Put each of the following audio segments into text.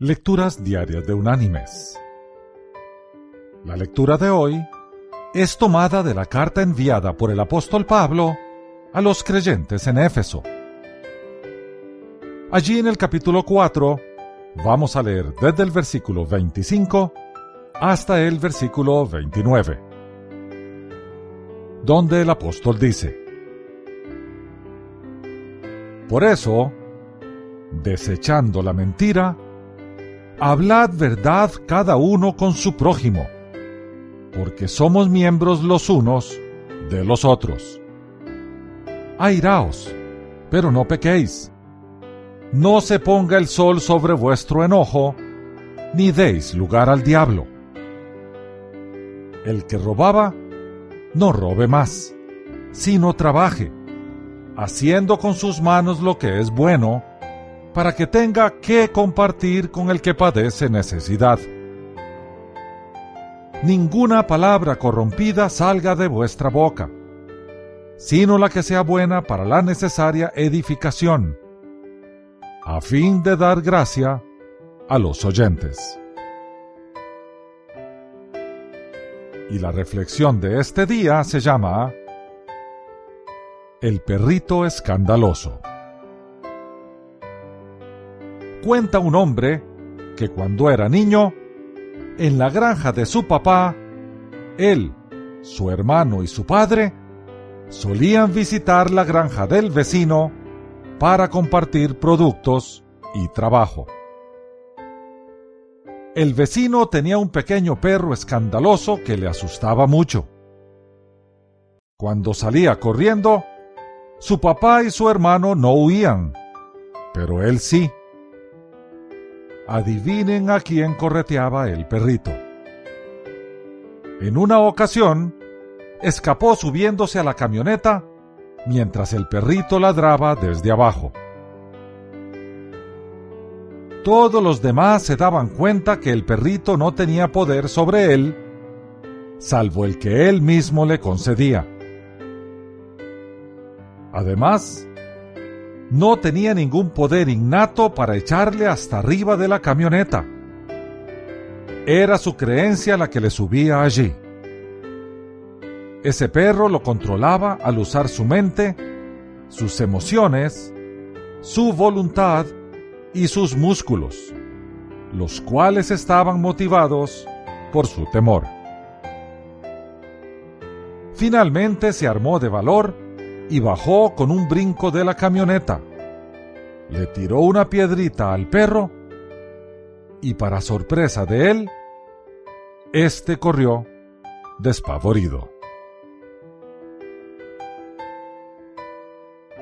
Lecturas Diarias de Unánimes. La lectura de hoy es tomada de la carta enviada por el apóstol Pablo a los creyentes en Éfeso. Allí en el capítulo 4 vamos a leer desde el versículo 25 hasta el versículo 29, donde el apóstol dice, Por eso, desechando la mentira, hablad verdad cada uno con su prójimo, porque somos miembros los unos de los otros. Airaos, pero no pequéis. No se ponga el sol sobre vuestro enojo, ni deis lugar al diablo. El que robaba, no robe más, sino trabaje, haciendo con sus manos lo que es bueno, para que tenga que compartir con el que padece necesidad. Ninguna palabra corrompida salga de vuestra boca, sino la que sea buena para la necesaria edificación, a fin de dar gracia a los oyentes. Y la reflexión de este día se llama El perrito escandaloso cuenta un hombre que cuando era niño, en la granja de su papá, él, su hermano y su padre solían visitar la granja del vecino para compartir productos y trabajo. El vecino tenía un pequeño perro escandaloso que le asustaba mucho. Cuando salía corriendo, su papá y su hermano no huían, pero él sí. Adivinen a quién correteaba el perrito. En una ocasión, escapó subiéndose a la camioneta mientras el perrito ladraba desde abajo. Todos los demás se daban cuenta que el perrito no tenía poder sobre él, salvo el que él mismo le concedía. Además, no tenía ningún poder innato para echarle hasta arriba de la camioneta. Era su creencia la que le subía allí. Ese perro lo controlaba al usar su mente, sus emociones, su voluntad y sus músculos, los cuales estaban motivados por su temor. Finalmente se armó de valor y bajó con un brinco de la camioneta. Le tiró una piedrita al perro y para sorpresa de él, éste corrió despavorido.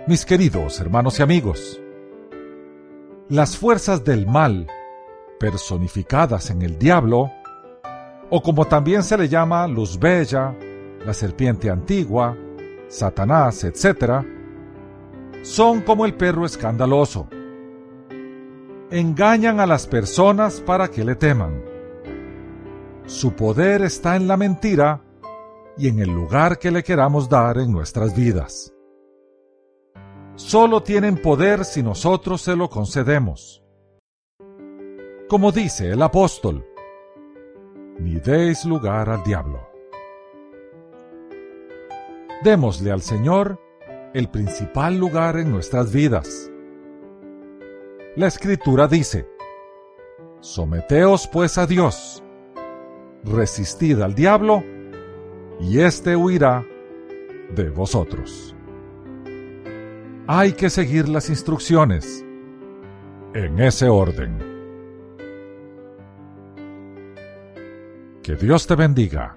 Mis queridos hermanos y amigos, las fuerzas del mal, personificadas en el diablo, o como también se le llama luz bella, la serpiente antigua, Satanás, etc., son como el perro escandaloso. Engañan a las personas para que le teman. Su poder está en la mentira y en el lugar que le queramos dar en nuestras vidas. Solo tienen poder si nosotros se lo concedemos. Como dice el apóstol, ni deis lugar al diablo. Démosle al Señor el principal lugar en nuestras vidas. La Escritura dice, Someteos pues a Dios, resistid al diablo, y éste huirá de vosotros. Hay que seguir las instrucciones en ese orden. Que Dios te bendiga.